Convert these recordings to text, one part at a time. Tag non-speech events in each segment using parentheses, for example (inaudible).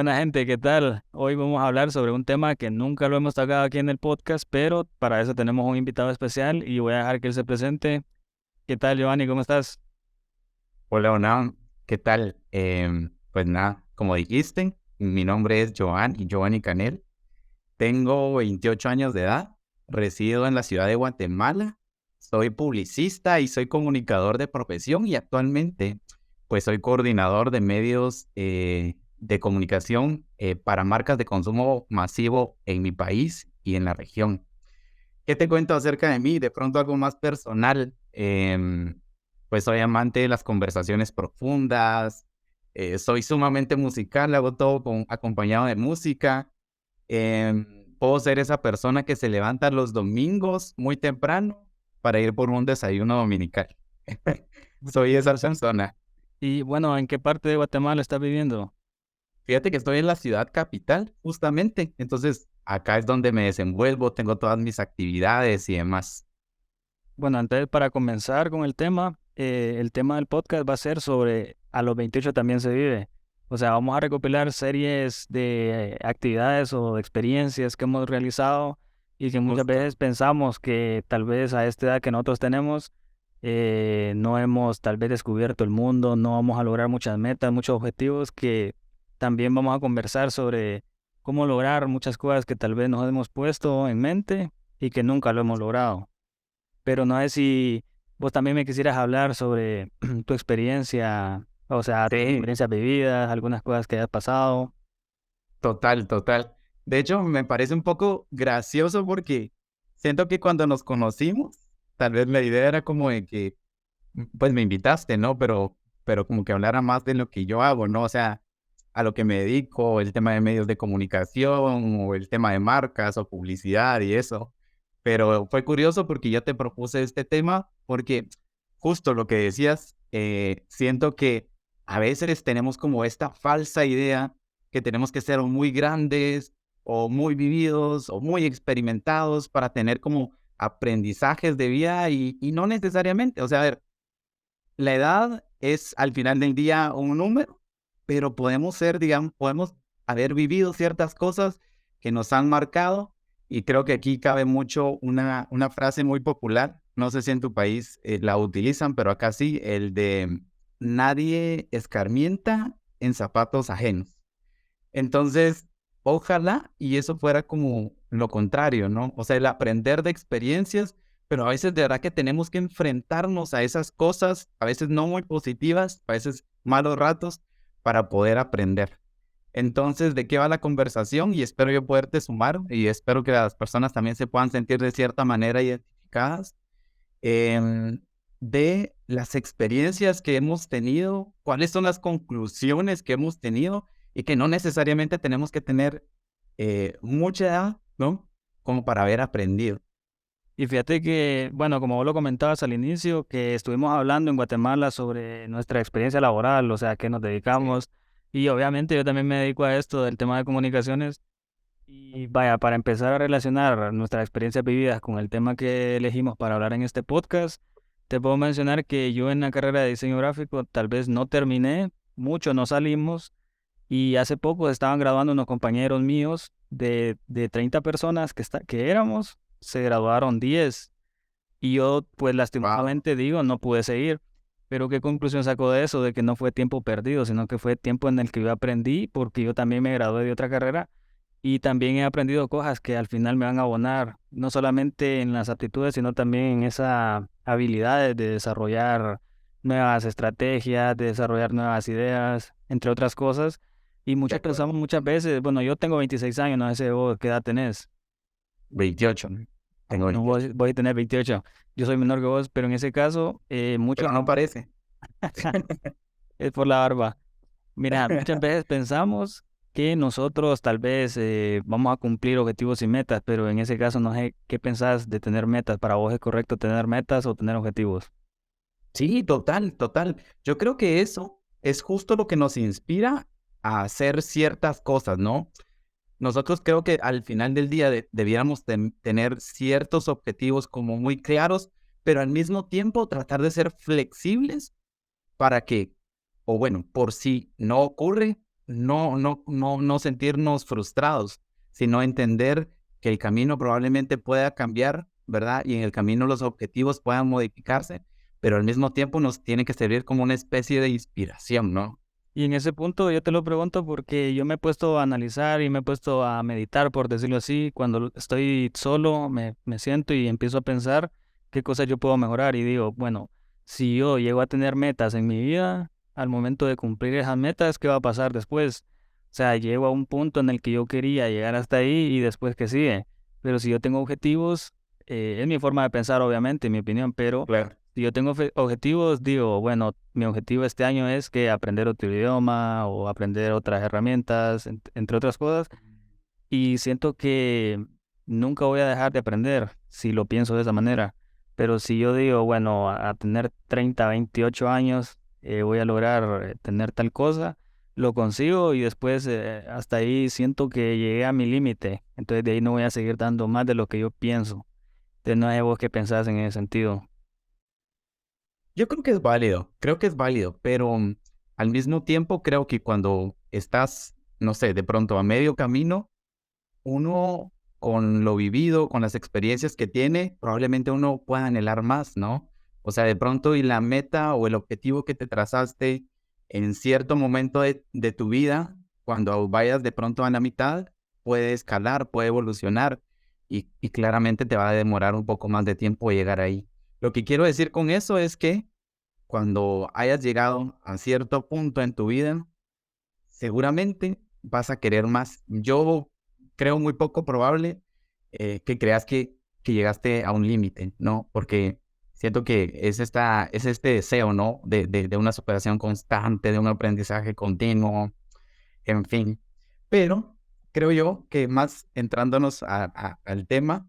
Buena gente, ¿qué tal? Hoy vamos a hablar sobre un tema que nunca lo hemos tocado aquí en el podcast, pero para eso tenemos un invitado especial y voy a dejar que él se presente. ¿Qué tal, Giovanni? ¿Cómo estás? Hola, hola, ¿qué tal? Em, pues nada, como dijiste, mi nombre es Giovanni, Giovanni Canel. Tengo 28 años de edad, resido en la ciudad de Guatemala, soy publicista y soy comunicador de profesión y actualmente pues soy coordinador de medios eh, de comunicación eh, para marcas de consumo masivo en mi país y en la región. ¿Qué te cuento acerca de mí? De pronto algo más personal. Em, pues soy amante de las conversaciones profundas, eh, soy sumamente musical, hago todo con, acompañado de música. Em, puedo ser esa persona que se levanta los domingos muy temprano para ir por un desayuno dominical. (laughs) soy esa persona. Y bueno, ¿en qué parte de Guatemala estás viviendo? Fíjate que estoy en la ciudad capital, justamente. Entonces, acá es donde me desenvuelvo, tengo todas mis actividades y demás. Bueno, entonces para comenzar con el tema, eh, el tema del podcast va a ser sobre a los 28 también se vive. O sea, vamos a recopilar series de actividades o experiencias que hemos realizado y que muchas veces pensamos que tal vez a esta edad que nosotros tenemos eh, no hemos tal vez descubierto el mundo, no vamos a lograr muchas metas, muchos objetivos que también vamos a conversar sobre cómo lograr muchas cosas que tal vez nos hemos puesto en mente y que nunca lo hemos logrado. Pero no sé si vos también me quisieras hablar sobre (clears throat) tu experiencia, o sea, tus experiencias vividas, algunas cosas que hayas pasado. Total, total. De hecho, me parece un poco gracioso porque siento que cuando nos conocimos, tal vez la idea era como de que, pues me invitaste, ¿no? Pero, pero como que hablara más de lo que yo hago, ¿no? O sea, a lo que me dedico, el tema de medios de comunicación o el tema de marcas o publicidad y eso. Pero fue curioso porque yo te propuse este tema porque justo lo que decías, eh, siento que a veces tenemos como esta falsa idea que tenemos que ser muy grandes o muy vividos o muy experimentados para tener como aprendizajes de vida y, y no necesariamente. O sea, a ver, la edad es al final del día un número pero podemos ser, digamos, podemos haber vivido ciertas cosas que nos han marcado y creo que aquí cabe mucho una, una frase muy popular, no sé si en tu país eh, la utilizan, pero acá sí, el de nadie escarmienta en zapatos ajenos. Entonces, ojalá y eso fuera como lo contrario, ¿no? O sea, el aprender de experiencias, pero a veces de verdad que tenemos que enfrentarnos a esas cosas, a veces no muy positivas, a veces malos ratos, para poder aprender. Entonces, ¿de qué va la conversación? Y espero yo poderte sumar y espero que las personas también se puedan sentir de cierta manera identificadas em, de las experiencias que hemos tenido, cuáles son las conclusiones que hemos tenido y que no necesariamente tenemos que tener eh, mucha edad, ¿no? Como para haber aprendido. Y fíjate que, bueno, como vos lo comentabas al inicio, que estuvimos hablando en Guatemala sobre nuestra experiencia laboral, o sea, que nos dedicamos. Y obviamente yo también me dedico a esto del tema de comunicaciones. Y vaya, para empezar a relacionar nuestras experiencias vividas con el tema que elegimos para hablar en este podcast, te puedo mencionar que yo en la carrera de diseño gráfico tal vez no terminé, mucho no salimos. Y hace poco estaban graduando unos compañeros míos de, de 30 personas que, está, que éramos, se graduaron 10 y yo pues lastimosamente digo, no pude seguir. Pero ¿qué conclusión saco de eso? De que no fue tiempo perdido, sino que fue tiempo en el que yo aprendí, porque yo también me gradué de otra carrera y también he aprendido cosas que al final me van a abonar, no solamente en las aptitudes, sino también en esa habilidad de desarrollar nuevas estrategias, de desarrollar nuevas ideas, entre otras cosas. Y muchas muchas veces, bueno, yo tengo 26 años, no sé vos qué edad tenés. 28. Tengo no, voy, a tener 28. Yo soy menor que vos, pero en ese caso, eh, mucho... no parece. (laughs) es por la barba. Mira, muchas (laughs) veces pensamos que nosotros tal vez eh, vamos a cumplir objetivos y metas, pero en ese caso no sé qué pensás de tener metas. ¿Para vos es correcto tener metas o tener objetivos? Sí, total, total. Yo creo que eso es justo lo que nos inspira a hacer ciertas cosas, ¿no? Nosotros creo que al final del día debiéramos tener ciertos objetivos como muy claros, pero al mismo tiempo tratar de ser flexibles para que, o bueno, por si no ocurre, no, no, no, no sentirnos frustrados, sino entender que el camino probablemente pueda cambiar, ¿verdad? Y en el camino los objetivos puedan modificarse, pero al mismo tiempo nos tiene que servir como una especie de inspiración, ¿no? Y en ese punto yo te lo pregunto porque yo me he puesto a analizar y me he puesto a meditar, por decirlo así, cuando estoy solo, me, me siento y empiezo a pensar qué cosas yo puedo mejorar y digo, bueno, si yo llego a tener metas en mi vida, al momento de cumplir esas metas, ¿qué va a pasar después? O sea, llego a un punto en el que yo quería llegar hasta ahí y después que sigue. Pero si yo tengo objetivos, eh, es mi forma de pensar, obviamente, en mi opinión, pero si yo tengo objetivos, digo, bueno, mi objetivo este año es que aprender otro idioma o aprender otras herramientas, entre otras cosas. Y siento que nunca voy a dejar de aprender si lo pienso de esa manera. Pero si yo digo, bueno, a tener 30, 28 años, eh, voy a lograr eh, tener tal cosa, lo consigo y después eh, hasta ahí siento que llegué a mi límite. Entonces de ahí no voy a seguir dando más de lo que yo pienso. Entonces no hay vos que pensás en ese sentido. Yo creo que es válido, creo que es válido, pero mm, al mismo tiempo creo que cuando estás, no sé, de pronto a medio camino, uno con lo vivido, con las experiencias que tiene, probablemente uno pueda anhelar más, ¿no? O sea, de pronto y la meta o el objetivo que te trazaste en cierto momento de, tu vida, cuando vayas de pronto a la mitad, puede escalar, puede evolucionar y, claramente te va a demorar un poco más de tiempo llegar ahí. Lo que quiero decir con eso es que cuando hayas llegado a cierto punto en tu vida, seguramente vas a querer más. Yo creo muy poco probable eh, que creas que, llegaste a un límite, ¿no? Porque siento que es, esta, es este deseo, ¿no? De, de, una superación constante, de un aprendizaje continuo, en fin. Pero creo yo que más entrándonos al tema,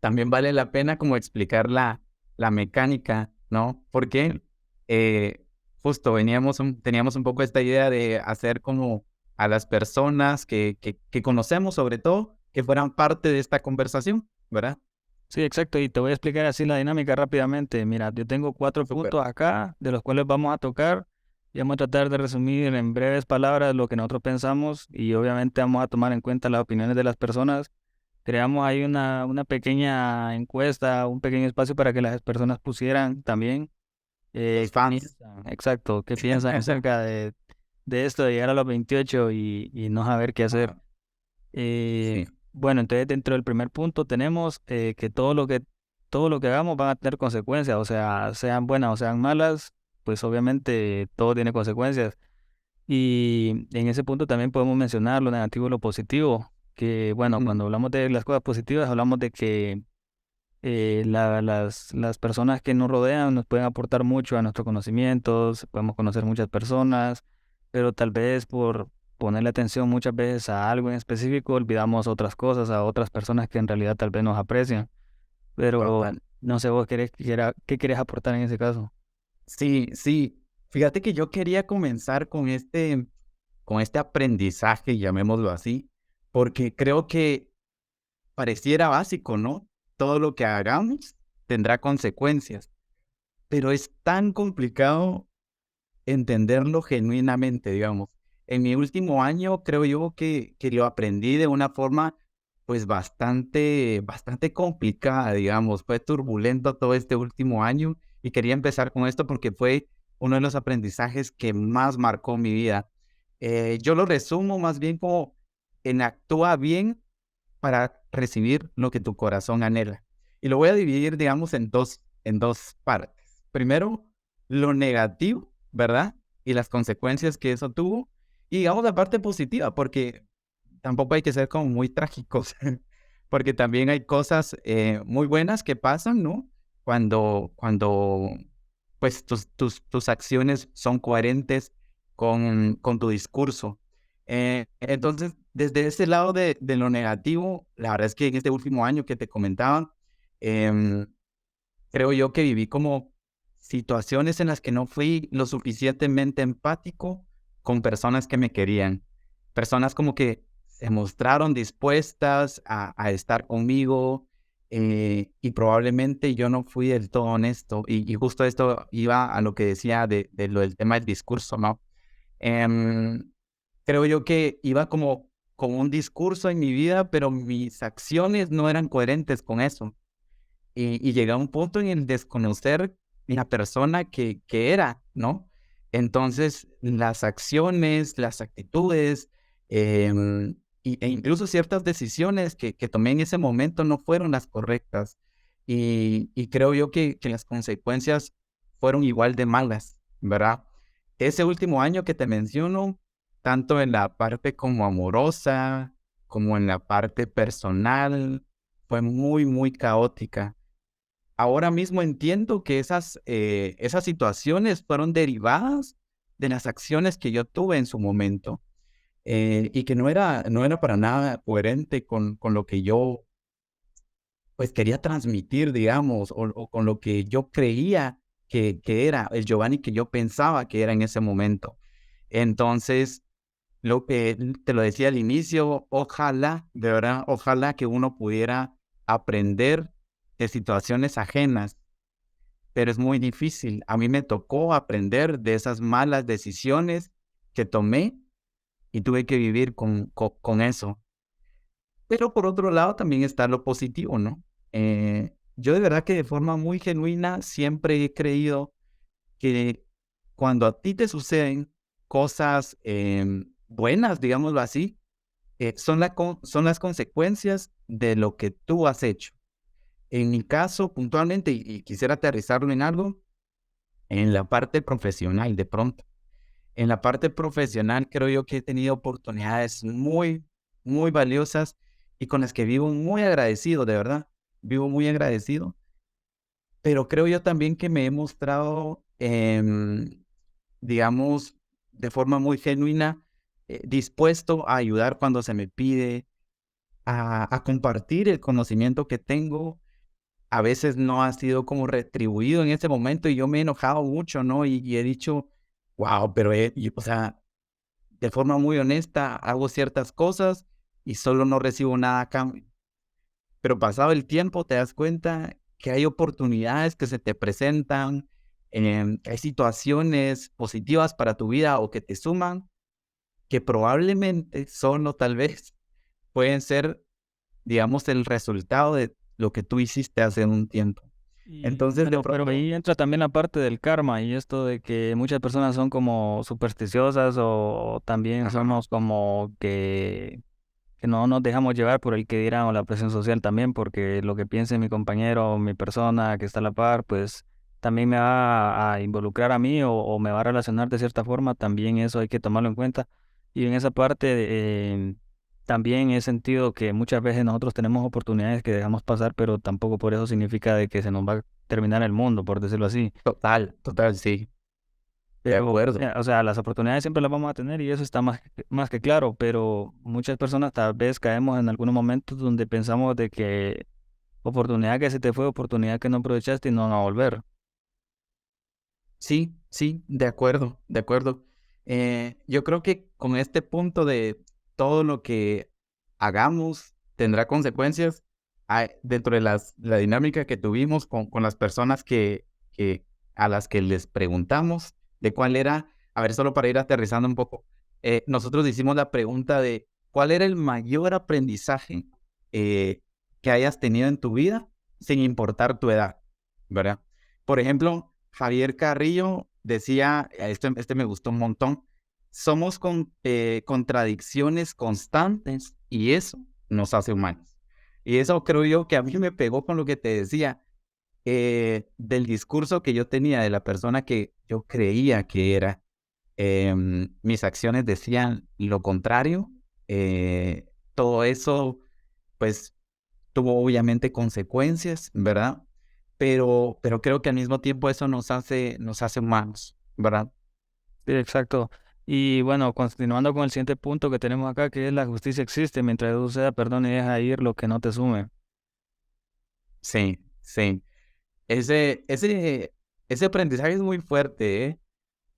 también vale la pena como explicar la, la mecánica, ¿no? Porque eh, justo veníamos, teníamos un poco esta idea de hacer como a las personas que, que, que conocemos sobre todo, que fueran parte de esta conversación, ¿verdad? Sí, exacto. Y te voy a explicar así la dinámica rápidamente. Mira, yo tengo cuatro puntos acá, de los cuales vamos a tocar y vamos a tratar de resumir en breves palabras lo que nosotros pensamos y obviamente vamos a tomar en cuenta las opiniones de las personas. Creamos ahí una, una pequeña encuesta, un pequeño espacio para que las personas pusieran también. Eh, fans. (laughs) Exacto, qué piensan acerca de, de esto de llegar a los 28 y, y no saber qué hacer. Eh, bueno, entonces dentro del primer punto tenemos eh, que todo lo que todo lo que hagamos van a tener consecuencias, o sea, sean buenas o sean malas, pues obviamente todo tiene consecuencias. Y en ese punto también podemos mencionar lo negativo y lo positivo, que bueno, cuando hablamos de las cosas positivas, hablamos de que eh, las, las personas que nos rodean nos pueden aportar mucho a nuestros conocimientos, podemos conocer muchas personas, pero tal vez por, ponerle atención muchas veces a algo en específico, olvidamos otras cosas, a otras personas que en realidad tal vez nos aprecian. Pero no sé vos qué, qué querés aportar en ese caso. Sí, sí. Fíjate que yo quería comenzar con este, con este aprendizaje, llamémoslo así, porque creo que pareciera básico, ¿no? Todo lo que hagamos tendrá consecuencias, pero es tan complicado entenderlo genuinamente, digamos en mi último año creo yo que, que lo aprendí de una forma pues bastante, bastante complicada, digamos. Fue turbulento todo este último año y quería empezar con esto porque fue uno de los aprendizajes que más marcó mi vida. Eh, yo lo resumo más bien como en actúa bien para recibir lo que tu corazón anhela. Y lo voy a dividir, digamos, en dos, en dos partes. Primero, lo negativo, ¿verdad? Y las consecuencias que eso tuvo. Y digamos la parte positiva, porque tampoco hay que ser como muy trágicos, (laughs) porque también hay cosas eh, muy buenas que pasan, ¿no? Cuando, cuando pues tus, tus, tus acciones son coherentes con, con tu discurso. Eh, entonces, desde ese lado de, de, lo negativo, la verdad es que en este último año que te comentaba, em, creo yo que viví como situaciones en las que no fui lo suficientemente empático con personas que me querían, personas como que se mostraron dispuestas a, estar conmigo eh, y probablemente yo no fui del todo honesto y, justo esto iba a lo que decía de, lo del tema del discurso, ¿no? Em, creo yo que iba como con un discurso en mi vida, pero mis acciones no eran coherentes con eso. Y, y llegué a un punto en el desconocer la persona que, que era, ¿no? Entonces, las acciones, las actitudes, em, e incluso ciertas decisiones que, que, tomé en ese momento no fueron las correctas. Y, y creo yo que, que, las consecuencias fueron igual de malas, ¿verdad? Ese último año que te menciono, tanto en la parte como amorosa, como en la parte personal, fue muy, muy caótica ahora mismo entiendo que esas, eh, esas situaciones fueron derivadas de las acciones que yo tuve en su momento eh, y que no era, no era para nada coherente con, con lo que yo pues quería transmitir, digamos, o, con lo que yo creía que, que, era el Giovanni que yo pensaba que era en ese momento. Entonces, lo que te lo decía al inicio, ojalá, de verdad, ojalá que uno pudiera aprender de situaciones ajenas, pero es muy difícil. A mí me tocó aprender de esas malas decisiones que tomé y tuve que vivir con, con, eso. Pero por otro lado también está lo positivo, ¿no? Eh, yo de verdad que de forma muy genuina siempre he creído que cuando a ti te suceden cosas em, buenas, digámoslo así, eh, son, la, son las consecuencias de lo que tú has hecho. En mi caso, puntualmente, y, quisiera aterrizarlo en algo, en la parte profesional, de pronto. En la parte profesional creo yo que he tenido oportunidades muy, muy valiosas y con las que vivo muy agradecido, de verdad. Vivo muy agradecido. Pero creo yo también que me he mostrado, em, digamos, de forma muy genuina, eh, dispuesto a ayudar cuando se me pide, a, compartir el conocimiento que tengo a veces no ha sido como retribuido en ese momento y yo me he enojado mucho, ¿no? Y, he dicho, wow, pero, o sea, de forma muy honesta, hago ciertas cosas y solo no recibo nada a cambio. Pero pasado el tiempo te das cuenta que hay oportunidades que se te presentan, eh, hay situaciones positivas para tu vida o que te suman, que probablemente solo tal vez pueden ser, digamos, el resultado de lo que tú hiciste hace un tiempo. Entonces, pero, ahí entra también la parte del karma y esto de que muchas personas son como supersticiosas o, también somos como que, que no nos dejamos llevar por el que dirán o la presión social también, porque lo que piense mi compañero o mi persona que está a la par, pues también me va a, involucrar a mí o, me va a relacionar de cierta forma, también eso hay que tomarlo en cuenta. Y en esa parte, eh, también he sentido que muchas veces nosotros tenemos oportunidades que dejamos pasar, pero tampoco por eso significa de que se nos va a terminar el mundo, por decirlo así. Total, total, sí. De acuerdo. O sea, las oportunidades siempre las vamos a tener y eso está más, más que claro, pero muchas personas tal vez caemos en algunos momentos donde pensamos de que oportunidad que se te fue, oportunidad que no aprovechaste y no van a volver. Sí, sí, de acuerdo, de acuerdo. Eh, yo creo que con este punto de todo lo que hagamos tendrá consecuencias dentro de las, la dinámica que tuvimos con, con las personas que, que, a las que les preguntamos de cuál era, a ver, solo para ir aterrizando un poco, eh, nosotros hicimos la pregunta de cuál era el mayor aprendizaje eh, que hayas tenido en tu vida sin importar tu edad, ¿verdad? Por ejemplo, Javier Carrillo decía, este, este me gustó un montón, somos con, eh, contradicciones constantes y eso nos hace humanos. Y eso creo yo que a mí me pegó con lo que te decía eh, del discurso que yo tenía de la persona que yo creía que era. Em, mis acciones decían lo contrario. Eh, todo eso, pues, tuvo obviamente consecuencias, ¿verdad? Pero, pero creo que al mismo tiempo eso nos hace, nos hace humanos, ¿verdad? Sí, exacto. Y bueno, continuando con el siguiente punto que tenemos acá, que es la justicia existe mientras suceda perdón y deja ir lo que no te sume. Sí, sí. Ese, ese, ese aprendizaje es muy fuerte, ¿eh?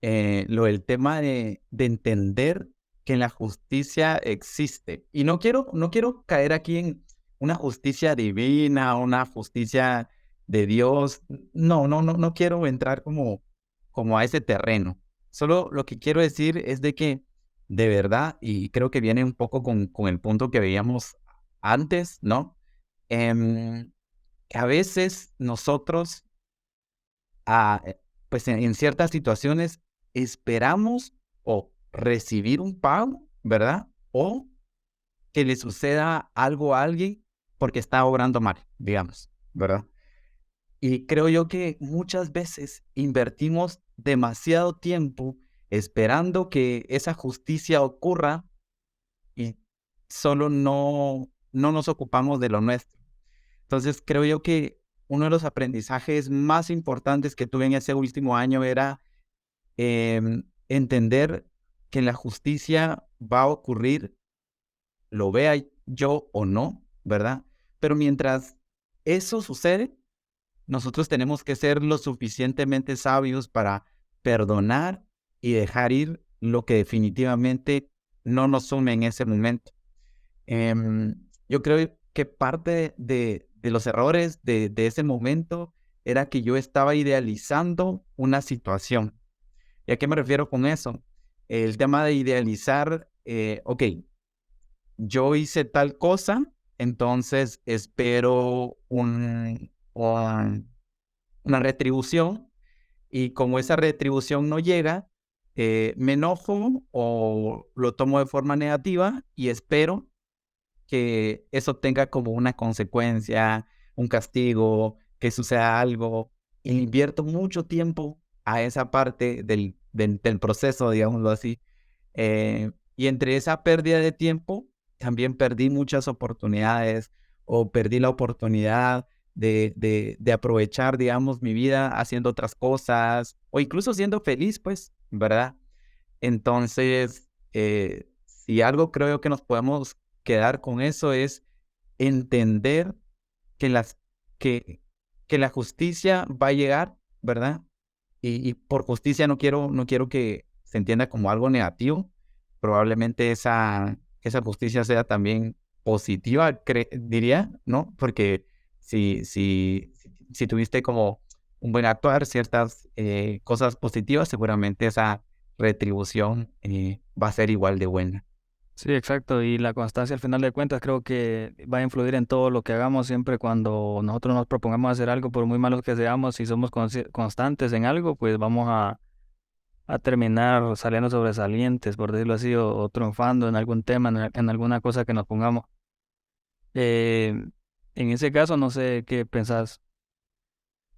eh lo del tema de, de entender que la justicia existe. Y no quiero, no quiero caer aquí en una justicia divina, una justicia de Dios. No, no, no, no quiero entrar como, como a ese terreno. Solo lo que quiero decir es de que de verdad, y creo que viene un poco con, con el punto que veíamos antes, ¿no? Em, a veces nosotros, ah, eh, pues en, ciertas situaciones, esperamos o recibir un pago, ¿verdad? O que le suceda algo a alguien porque está obrando mal, digamos, ¿verdad? Y creo yo que muchas veces invertimos demasiado tiempo esperando que esa justicia ocurra y solo no, no nos ocupamos de lo nuestro. Entonces creo yo que uno de los aprendizajes más importantes que tuve en ese último año era em, entender que la justicia va a ocurrir, lo vea yo o no, ¿verdad? Pero mientras eso sucede, nosotros tenemos que ser lo suficientemente sabios para perdonar y dejar ir lo que definitivamente no nos sume en ese momento. Em, yo creo que parte de, los errores de, ese momento era que yo estaba idealizando una situación. ¿Y a qué me refiero con eso? El tema de idealizar, eh, ok, yo hice tal cosa, entonces espero un, una retribución y como esa retribución no llega, eh, me enojo o lo tomo de forma negativa y espero que eso tenga como una consecuencia, un castigo, que suceda algo. Y invierto mucho tiempo a esa parte del, del, proceso, digámoslo así. Eh, y entre esa pérdida de tiempo, también perdí muchas oportunidades o perdí la oportunidad de, de, de, aprovechar, digamos, mi vida haciendo otras cosas o incluso siendo feliz, pues, ¿verdad? Entonces, eh, si algo creo que nos podemos quedar con eso es entender que, las, que, que la justicia va a llegar, ¿verdad? Y, por justicia no quiero, no quiero que se entienda como algo negativo. Probablemente esa, esa justicia sea también positiva, diría, ¿no? Porque si, si, si tuviste como un buen actuar, ciertas eh, cosas positivas, seguramente esa retribución eh, va a ser igual de buena. Sí, exacto. Y la constancia al final de cuentas creo que va a influir en todo lo que hagamos siempre cuando nosotros nos propongamos hacer algo, por muy malos que seamos, si somos constantes en algo, pues vamos a, a terminar saliendo sobresalientes, por decirlo así, o, triunfando en algún tema, en, alguna cosa que nos pongamos. Eh, en ese caso, no sé qué pensás.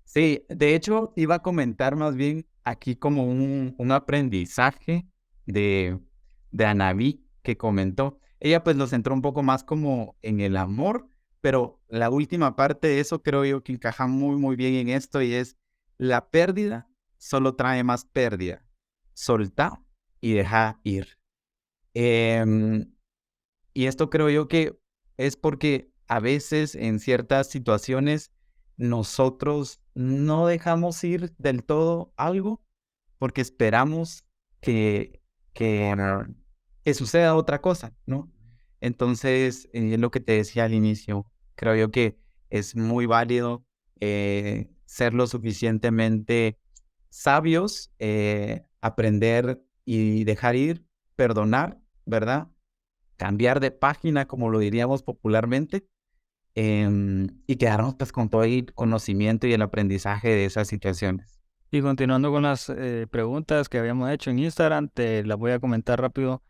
Sí, de hecho, iba a comentar más bien aquí como un, un aprendizaje de, de Anabí que comentó. Ella pues lo centró un poco más como en el amor, pero la última parte de eso creo yo que encaja muy, muy bien en esto y es la pérdida solo trae más pérdida. Solta y deja ir. Em, y esto creo yo que es porque a veces en ciertas situaciones nosotros no dejamos ir del todo algo porque esperamos que, que, que suceda otra cosa, ¿no? Entonces, eh, lo que te decía al inicio, creo yo que es muy válido eh, ser lo suficientemente sabios, eh, aprender y dejar ir, perdonar, ¿verdad? Cambiar de página, como lo diríamos popularmente, Em, y quedarnos pues con todo el conocimiento y el aprendizaje de esas situaciones. Y continuando con las eh, preguntas que habíamos hecho en Instagram, te las voy a comentar rápido.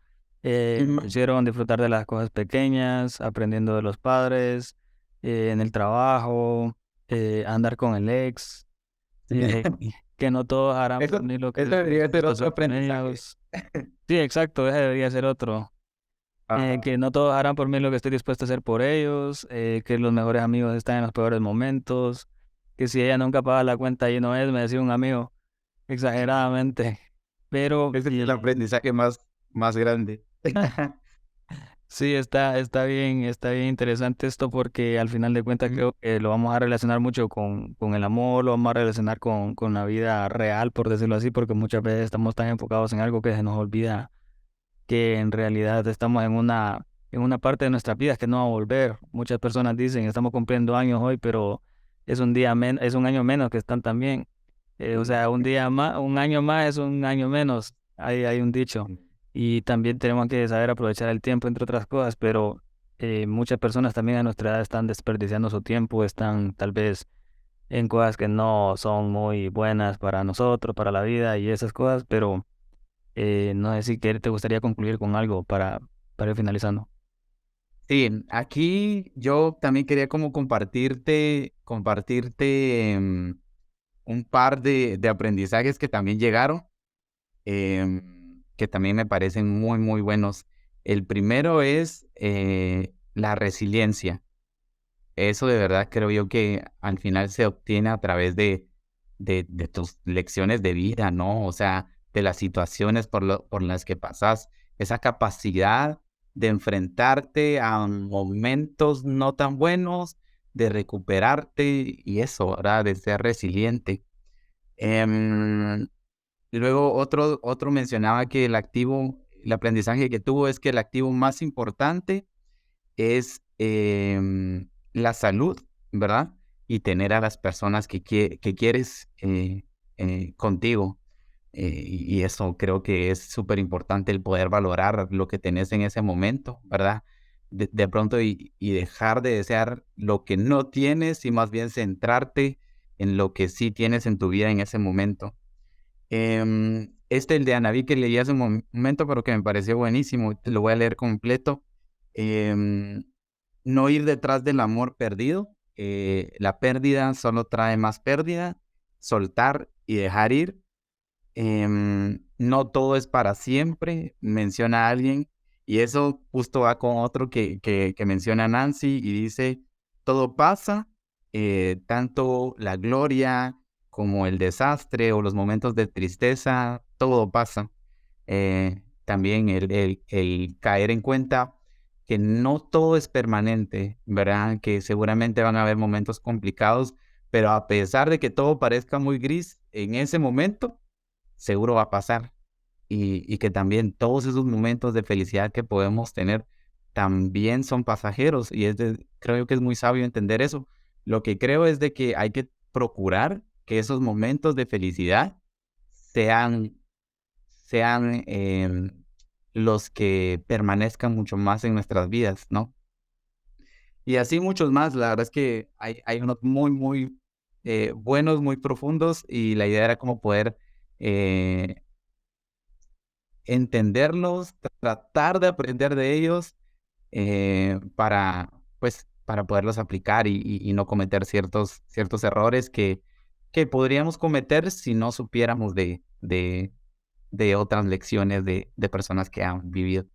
Eh, hicieron disfrutar de las cosas pequeñas, aprendiendo de los padres, eh, en el trabajo, eh, andar con el ex, (laughs) que no todos harán ni lo que... Eso debería ser otro aprendizaje. Sí, exacto, ese debería ser otro. Eh, que no todos harán por mí lo que estoy dispuesto a hacer por ellos, eh, que los mejores amigos están en los peores momentos, que si ella nunca paga la cuenta y no es, me decía un amigo, exageradamente. Pero... Ese es el aprendizaje más, más grande. (laughs) sí, está, está bien, está bien interesante esto porque al final de cuentas creo que lo vamos a relacionar mucho con, con el amor, lo vamos a relacionar con, con la vida real, por decirlo así, porque muchas veces estamos tan enfocados en algo que se nos olvida que en realidad estamos en una, en una parte de nuestras vidas que no va a volver. Muchas personas dicen, estamos cumpliendo años hoy, pero es un día menos, es un año menos que están también. Eh, o sea, un día más, un año más es un año menos. Hay, hay un dicho. y también tenemos que saber aprovechar el tiempo, entre otras cosas, pero eh, muchas personas también a nuestra edad están desperdiciando su tiempo, están tal vez en cosas que no son muy buenas para nosotros, para la vida y esas cosas, pero eh, no sé si te gustaría concluir con algo para, para ir finalizando. Sí, aquí yo también quería como compartirte, compartirte em, un par de, de, aprendizajes que también llegaron, em, que también me parecen muy, muy buenos. El primero es eh, la resiliencia. Eso de verdad creo yo que al final se obtiene a través de, de, tus lecciones de vida, ¿no? O sea, de las situaciones por, por las que pasas, esa capacidad de enfrentarte a momentos no tan buenos, de recuperarte y eso, ¿verdad? De ser resiliente. Em, luego otro, otro mencionaba que el activo, el aprendizaje que tuvo es que el activo más importante es em, la salud, ¿verdad? Y tener a las personas que, que quieres eh, eh, contigo. Eh, y eso creo que es súper importante el poder valorar lo que tenés en ese momento, ¿verdad? De, pronto y, dejar de desear lo que no tienes y más bien centrarte en lo que sí tienes en tu vida en ese momento. Em, este, el de Anaví que leí hace un momento, pero que me pareció buenísimo, te lo voy a leer completo. Em, no ir detrás del amor perdido. Eh, la pérdida solo trae más pérdida. Soltar y dejar ir. Em, no todo es para siempre, menciona alguien. Y eso justo va con otro que, que, menciona Nancy y dice, todo pasa, eh, tanto la gloria como el desastre o los momentos de tristeza, todo pasa. Eh, también el, el, el caer en cuenta que no todo es permanente, ¿verdad? Que seguramente van a haber momentos complicados, pero a pesar de que todo parezca muy gris, en ese momento seguro va a pasar. Y, que también todos esos momentos de felicidad que podemos tener también son pasajeros. Y es creo que es muy sabio entender eso. Lo que creo es de que hay que procurar que esos momentos de felicidad sean, sean em, los que permanezcan mucho más en nuestras vidas, ¿no? Y así muchos más, la verdad es que hay, hay unos muy, muy eh, buenos, muy profundos y la idea era como poder eh, entenderlos, tratar de aprender de ellos eh, para, pues, para poderlos aplicar y, no cometer ciertos, ciertos errores que, que podríamos cometer si no supiéramos de, de, de otras lecciones de, de personas que han vivido.